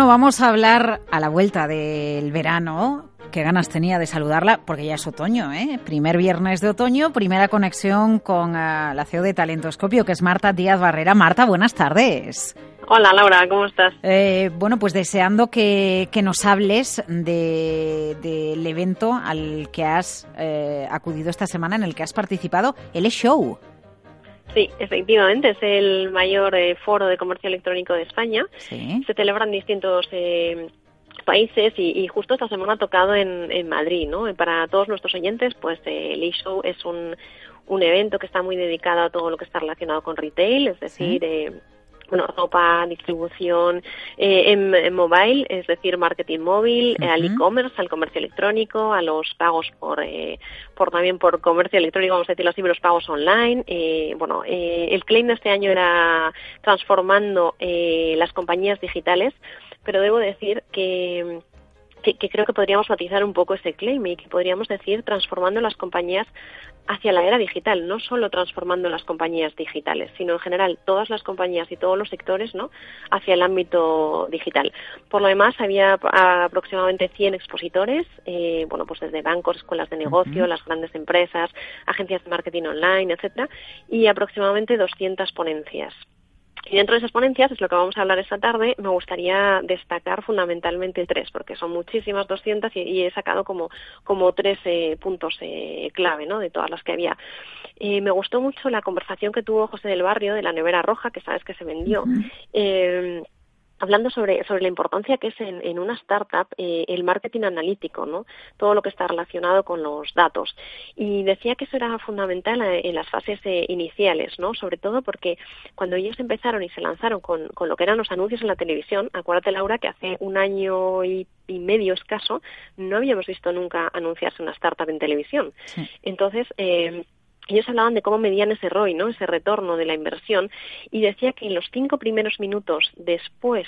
Bueno, vamos a hablar a la vuelta del verano. Qué ganas tenía de saludarla, porque ya es otoño, ¿eh? Primer viernes de otoño, primera conexión con uh, la CEO de Talentoscopio, que es Marta Díaz Barrera. Marta, buenas tardes. Hola Laura, ¿cómo estás? Eh, bueno, pues deseando que, que nos hables del de, evento al que has eh, acudido esta semana, en el que has participado, el E-Show. Sí, efectivamente, es el mayor eh, foro de comercio electrónico de España. ¿Sí? Se celebra en distintos eh, países y, y, justo esta semana ha tocado en, en Madrid, ¿no? Para todos nuestros oyentes, pues eh, el e-show es un, un evento que está muy dedicado a todo lo que está relacionado con retail, es decir, ¿Sí? eh, bueno, ropa, distribución eh, en, en, mobile, es decir, marketing móvil, uh -huh. al e-commerce, al comercio electrónico, a los pagos por, eh, por también por comercio electrónico, vamos a decirlo así, los pagos online. Eh, bueno, eh, el claim de este año era transformando eh, las compañías digitales, pero debo decir que que, que, creo que podríamos matizar un poco ese claim y que podríamos decir transformando las compañías hacia la era digital, no solo transformando las compañías digitales, sino en general todas las compañías y todos los sectores ¿no? hacia el ámbito digital. Por lo demás, había aproximadamente 100 expositores, eh, bueno, pues desde bancos, escuelas de negocio, uh -huh. las grandes empresas, agencias de marketing online, etcétera, y aproximadamente 200 ponencias. Y dentro de esas ponencias, es lo que vamos a hablar esta tarde, me gustaría destacar fundamentalmente tres, porque son muchísimas, 200, y, y he sacado como, como tres eh, puntos eh, clave ¿no? de todas las que había. Eh, me gustó mucho la conversación que tuvo José del Barrio de la nevera roja, que sabes que se vendió. Uh -huh. Eh, hablando sobre, sobre la importancia que es en, en una startup eh, el marketing analítico, ¿no? Todo lo que está relacionado con los datos. Y decía que eso era fundamental en las fases eh, iniciales, ¿no? Sobre todo porque cuando ellos empezaron y se lanzaron con, con lo que eran los anuncios en la televisión, acuérdate Laura que hace un año y, y medio escaso no habíamos visto nunca anunciarse una startup en televisión. Sí. Entonces, eh, ellos hablaban de cómo medían ese ROI, ¿no? ese retorno de la inversión, y decía que en los cinco primeros minutos después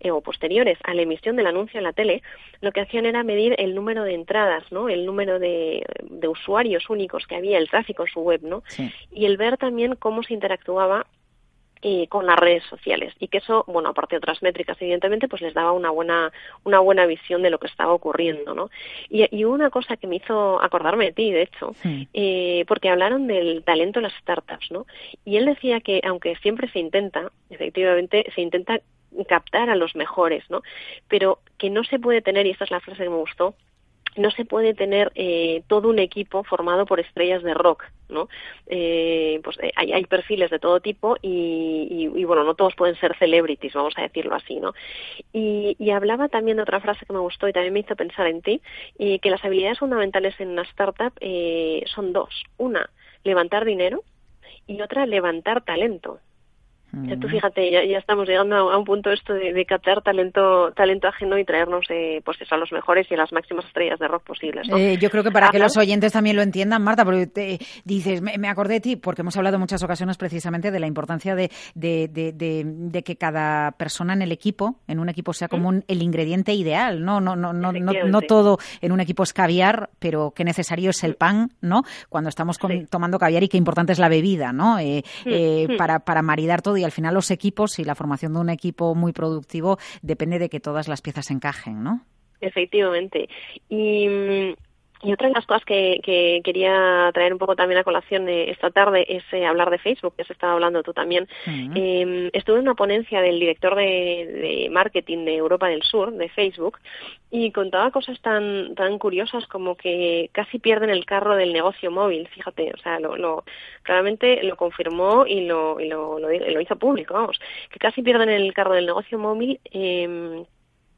eh, o posteriores a la emisión del anuncio en la tele, lo que hacían era medir el número de entradas, ¿no? el número de, de usuarios únicos que había, el tráfico en su web, ¿no? Sí. y el ver también cómo se interactuaba eh, con las redes sociales y que eso, bueno, aparte de otras métricas, evidentemente, pues les daba una buena, una buena visión de lo que estaba ocurriendo, ¿no? Y, y una cosa que me hizo acordarme de ti, de hecho, sí. eh, porque hablaron del talento de las startups, ¿no? Y él decía que aunque siempre se intenta, efectivamente, se intenta captar a los mejores, ¿no? Pero que no se puede tener, y esta es la frase que me gustó, no se puede tener eh, todo un equipo formado por estrellas de rock, ¿no? Eh, pues eh, hay, perfiles de todo tipo y, y, bueno, no todos pueden ser celebrities, vamos a decirlo así, ¿no? Y, y, hablaba también de otra frase que me gustó y también me hizo pensar en ti, y que las habilidades fundamentales en una startup son dos. Una, levantar dinero y otra, levantar talento. Tú fíjate, ya, ya, estamos llegando a, un punto esto de, de, captar talento talento ajeno y traernos eh, pues eso, a los mejores y a las máximas estrellas de rock posibles. Eh, yo creo que para que los oyentes también lo entiendan, Marta, porque te, dices, me, acordé de ti, porque hemos hablado en muchas ocasiones precisamente de la importancia de, de, de, que cada persona en el equipo, en un equipo, sea como el ingrediente ideal, ¿no? No, no, no, no, no, todo en un equipo es caviar, pero qué necesario es el pan, ¿no? Cuando estamos tomando caviar y qué importante es la bebida, ¿no? Eh, para, para maridar todo y al final los equipos y la formación de un equipo muy productivo depende de que todas las piezas encajen, ¿no? Efectivamente. Y mm, y otra de las cosas que, que, quería traer un poco también a colación esta tarde es eh, hablar de Facebook, que has estado hablando tú también. Em, estuve en una ponencia del director de, marketing de Europa del Sur, de Facebook, y contaba cosas tan, tan curiosas como que casi pierden el carro del negocio móvil, fíjate, o sea, lo, lo claramente lo confirmó y lo, y lo, lo, hizo público, vamos, que casi pierden el carro del negocio móvil. Eh,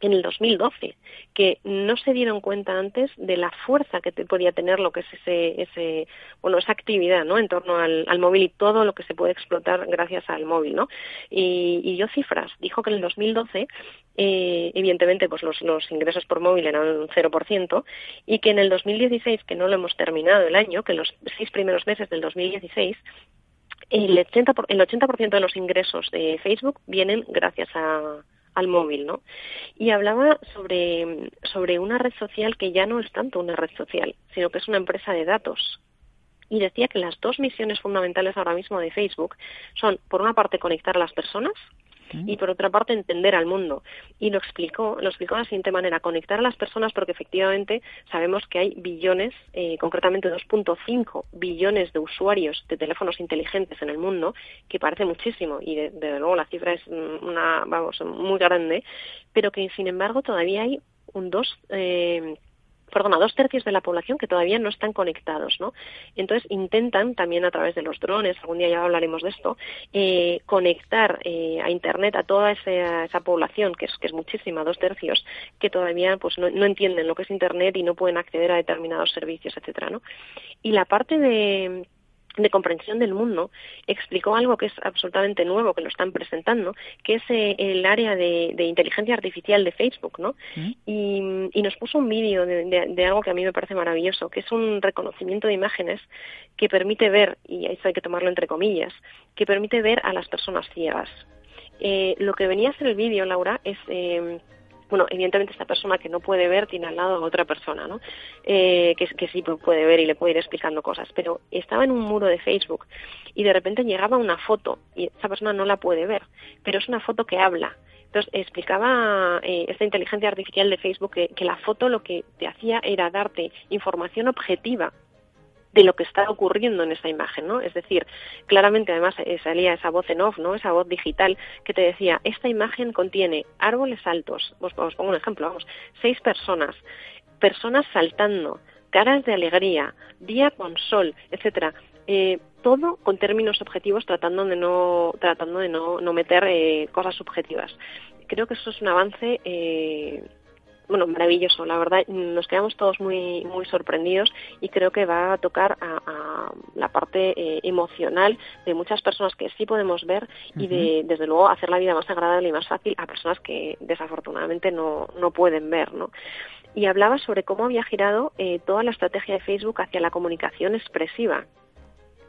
en el 2012, que no se dieron cuenta antes de la fuerza que te podía tener lo que es ese, ese bueno, esa actividad, ¿no? En torno al, móvil y todo lo que se puede explotar gracias al móvil, ¿no? Y, y yo cifras, dijo que en el 2012, eh, evidentemente, pues los, los ingresos por móvil eran un 0%, y que en el 2016, que no lo hemos terminado el año, que los seis primeros meses del 2016, el 80%, el 80 de los ingresos de Facebook vienen gracias a, al móvil, ¿no? Y hablaba sobre, sobre una red social que ya no es tanto una red social, sino que es una empresa de datos. Y decía que las dos misiones fundamentales ahora mismo de Facebook son, por una parte, conectar a las personas y por otra parte entender al mundo. Y lo explicó, lo explicó de la siguiente manera, conectar a las personas porque efectivamente sabemos que hay billones, eh, concretamente 2.5 billones de usuarios de teléfonos inteligentes en el mundo, que parece muchísimo y desde luego la cifra es una, vamos, muy grande, pero que sin embargo todavía hay un dos eh, perdona, dos tercios de la población que todavía no están conectados, ¿no? Entonces intentan también a través de los drones, algún día ya hablaremos de esto, eh, conectar eh, a Internet a toda esa, población, que es, que es muchísima, dos tercios, que todavía pues no, no entienden lo que es Internet y no pueden acceder a determinados servicios, etcétera, ¿no? Y la parte de de comprensión del mundo, explicó algo que es absolutamente nuevo, que lo están presentando, que es eh, el área de, inteligencia artificial de Facebook, ¿no? Mm. Y, nos puso un vídeo de, algo que a mí me parece maravilloso, que es un reconocimiento de imágenes que permite ver, y eso hay que tomarlo entre comillas, que permite ver a las personas ciegas. Eh, lo que venía a ser el vídeo, Laura, es... Bueno, evidentemente esta persona que no puede ver tiene al lado a otra persona, ¿no? Eh, que, que sí puede ver y le puede ir explicando cosas, pero estaba en un muro de Facebook y de repente llegaba una foto y esa persona no la puede ver, pero es una foto que habla. Entonces explicaba eh, esta inteligencia artificial de Facebook que la foto lo que te hacía era darte información objetiva de lo que está ocurriendo en esa imagen, ¿no? Es decir, claramente además eh, salía esa voz en off, ¿no? Esa voz digital que te decía, esta imagen contiene árboles altos, os, pongo un ejemplo, vamos, seis personas, personas saltando, caras de alegría, día con sol, etcétera. Eh, todo con términos objetivos tratando de no tratando de no, no meter eh, cosas subjetivas creo que eso es un avance eh, bueno, maravilloso. La verdad, nos quedamos todos muy, muy sorprendidos y creo que va a tocar a, la parte eh, emocional de muchas personas que sí podemos ver y de, desde luego, hacer la vida más agradable y más fácil a personas que desafortunadamente no, no pueden ver, ¿no? Y hablaba sobre cómo había girado eh, toda la estrategia de Facebook hacia la comunicación expresiva,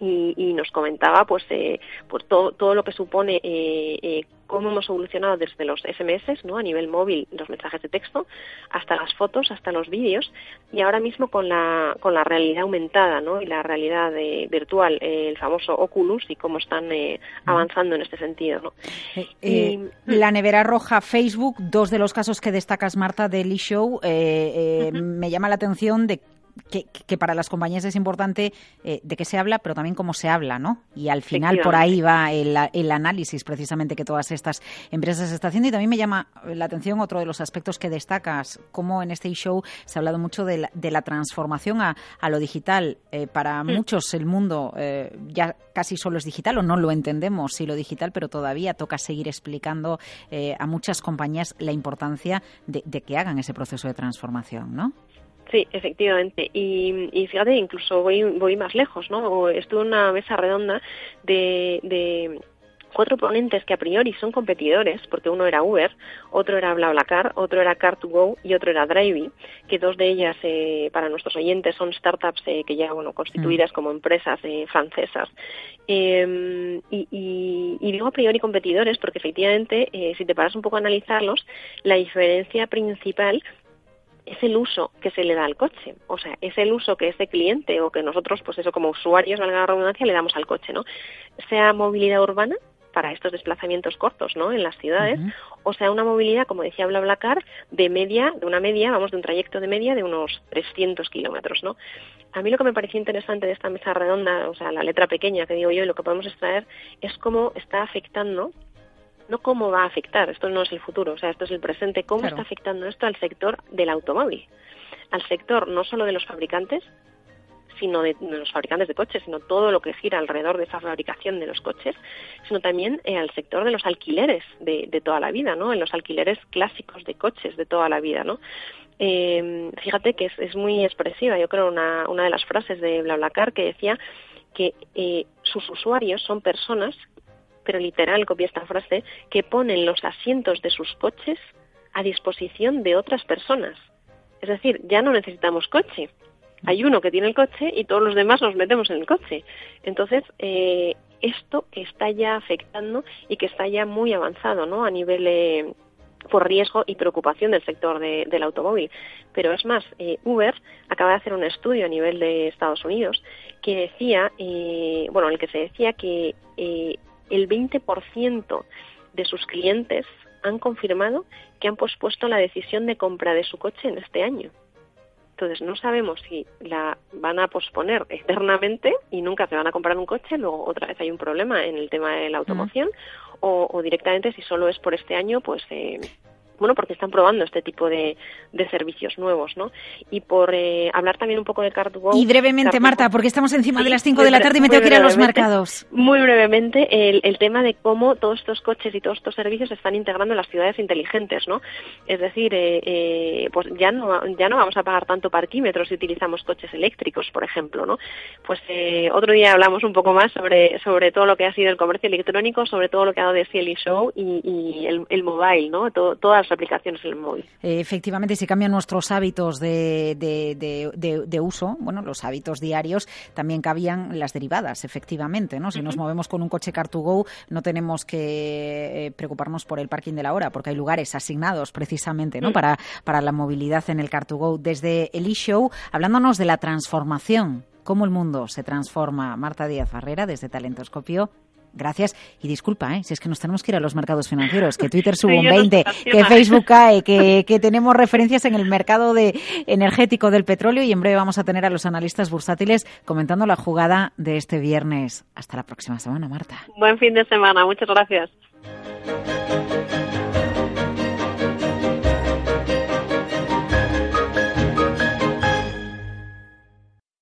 y, nos comentaba pues eh, pues todo, todo lo que supone eh, eh, cómo hemos evolucionado desde los SMS no a nivel móvil los mensajes de texto hasta las fotos hasta los vídeos y ahora mismo con la con la realidad aumentada no y la realidad virtual el famoso Oculus y cómo están avanzando en este sentido ¿no? la nevera roja Facebook dos de los casos que destacas Marta del e-show me llama la atención de que, para las compañías es importante eh, de qué se habla, pero también cómo se habla, ¿no? Y al final por ahí va el, el, análisis precisamente que todas estas empresas están haciendo. Y también me llama la atención otro de los aspectos que destacas, cómo en este show se ha hablado mucho de la, de la transformación a, a, lo digital. Eh, para mm. muchos el mundo eh, ya casi solo es digital o no lo entendemos si lo digital, pero todavía toca seguir explicando a muchas compañías la importancia de, de que hagan ese proceso de transformación, ¿no? Sí, efectivamente. Y, y fíjate, incluso voy, voy más lejos, ¿no? Estuve en una mesa redonda de, de cuatro ponentes que a priori son competidores, porque uno era Uber, otro era BlaBlaCar, otro era Car2Go y otro era Drivey, que dos de ellas eh, para nuestros oyentes son startups eh, que ya bueno constituidas mm. como empresas eh, francesas. Em, y, y, digo a priori competidores porque efectivamente, si te paras un poco a analizarlos, la diferencia principal es el uso que se le da al coche, o sea, es el uso que ese cliente o que nosotros, pues eso como usuarios, valga la redundancia, le damos al coche, ¿no? Sea movilidad urbana, para estos desplazamientos cortos, ¿no? En las ciudades, o sea, una movilidad, como decía BlaBlaCar, de media, de una media, vamos, de un trayecto de media de unos 300 kilómetros, ¿no? A mí lo que me pareció interesante de esta mesa redonda, o sea, la letra pequeña que digo yo y lo que podemos extraer, es cómo está afectando no cómo va a afectar, esto no es el futuro, o sea, esto es el presente, cómo está afectando esto al sector del automóvil, al sector no solo de los fabricantes, sino de, los fabricantes de coches, sino todo lo que gira alrededor de esa fabricación de los coches, sino también eh, al sector de los alquileres de, toda la vida, ¿no? En los alquileres clásicos de coches de toda la vida, ¿no? Eh, fíjate que es, muy expresiva, yo creo, una, una de las frases de BlaBlaCar que decía que eh, sus usuarios son personas, pero literal copia esta frase, que ponen los asientos de sus coches a disposición de otras personas. Es decir, ya no necesitamos coche, hay uno que tiene el coche y todos los demás nos metemos en el coche. Entonces, eh, esto está ya afectando y que está ya muy avanzado ¿no? a nivel eh, por riesgo y preocupación del sector del automóvil. Pero es más, eh, Uber acaba de hacer un estudio a nivel de Estados Unidos que decía, bueno, en el que se decía que el 20% de sus clientes han confirmado que han pospuesto la decisión de compra de su coche en este año. Entonces no sabemos si la van a posponer eternamente y nunca se van a comprar un coche, luego otra vez hay un problema en el tema de la automoción, o, directamente si solo es por este año, pues eh, bueno, porque están probando este tipo de, servicios nuevos, ¿no? Y por eh, hablar también un poco de car Y brevemente, Marta, porque estamos encima de las 5 de la tarde y me tengo que ir a los mercados. Muy brevemente, el, el, tema de cómo todos estos coches y todos estos servicios se están integrando en las ciudades inteligentes, ¿no? Es decir, eh, eh, pues ya no, ya no vamos a pagar tanto parquímetros si utilizamos coches eléctricos, por ejemplo, ¿no? Pues otro día hablamos un poco más sobre, sobre todo lo que ha sido el comercio electrónico, sobre todo lo que ha dado de CLI Show y, y el, el, mobile, ¿no? Todo, todas aplicaciones en el móvil. efectivamente, si cambian nuestros hábitos de, de, uso, bueno, los hábitos diarios, también cabían las derivadas, efectivamente, ¿no? Si nos movemos con un coche Car2Go, no tenemos que eh, preocuparnos por el parking de la hora, porque hay lugares asignados precisamente, ¿no? Mm. Para, para la movilidad en el Car2Go. Desde el e-show, hablándonos de la transformación cómo el mundo se transforma. Marta Díaz Barrera, desde Talentoscopio. Gracias. Y disculpa, ¿eh? si es que nos tenemos que ir a los mercados financieros, que Twitter sube un 20, que Facebook cae, que, que, tenemos referencias en el mercado de energético del petróleo y en breve vamos a tener a los analistas bursátiles comentando la jugada de este viernes. Hasta la próxima semana, Marta. Buen fin de semana. Muchas gracias.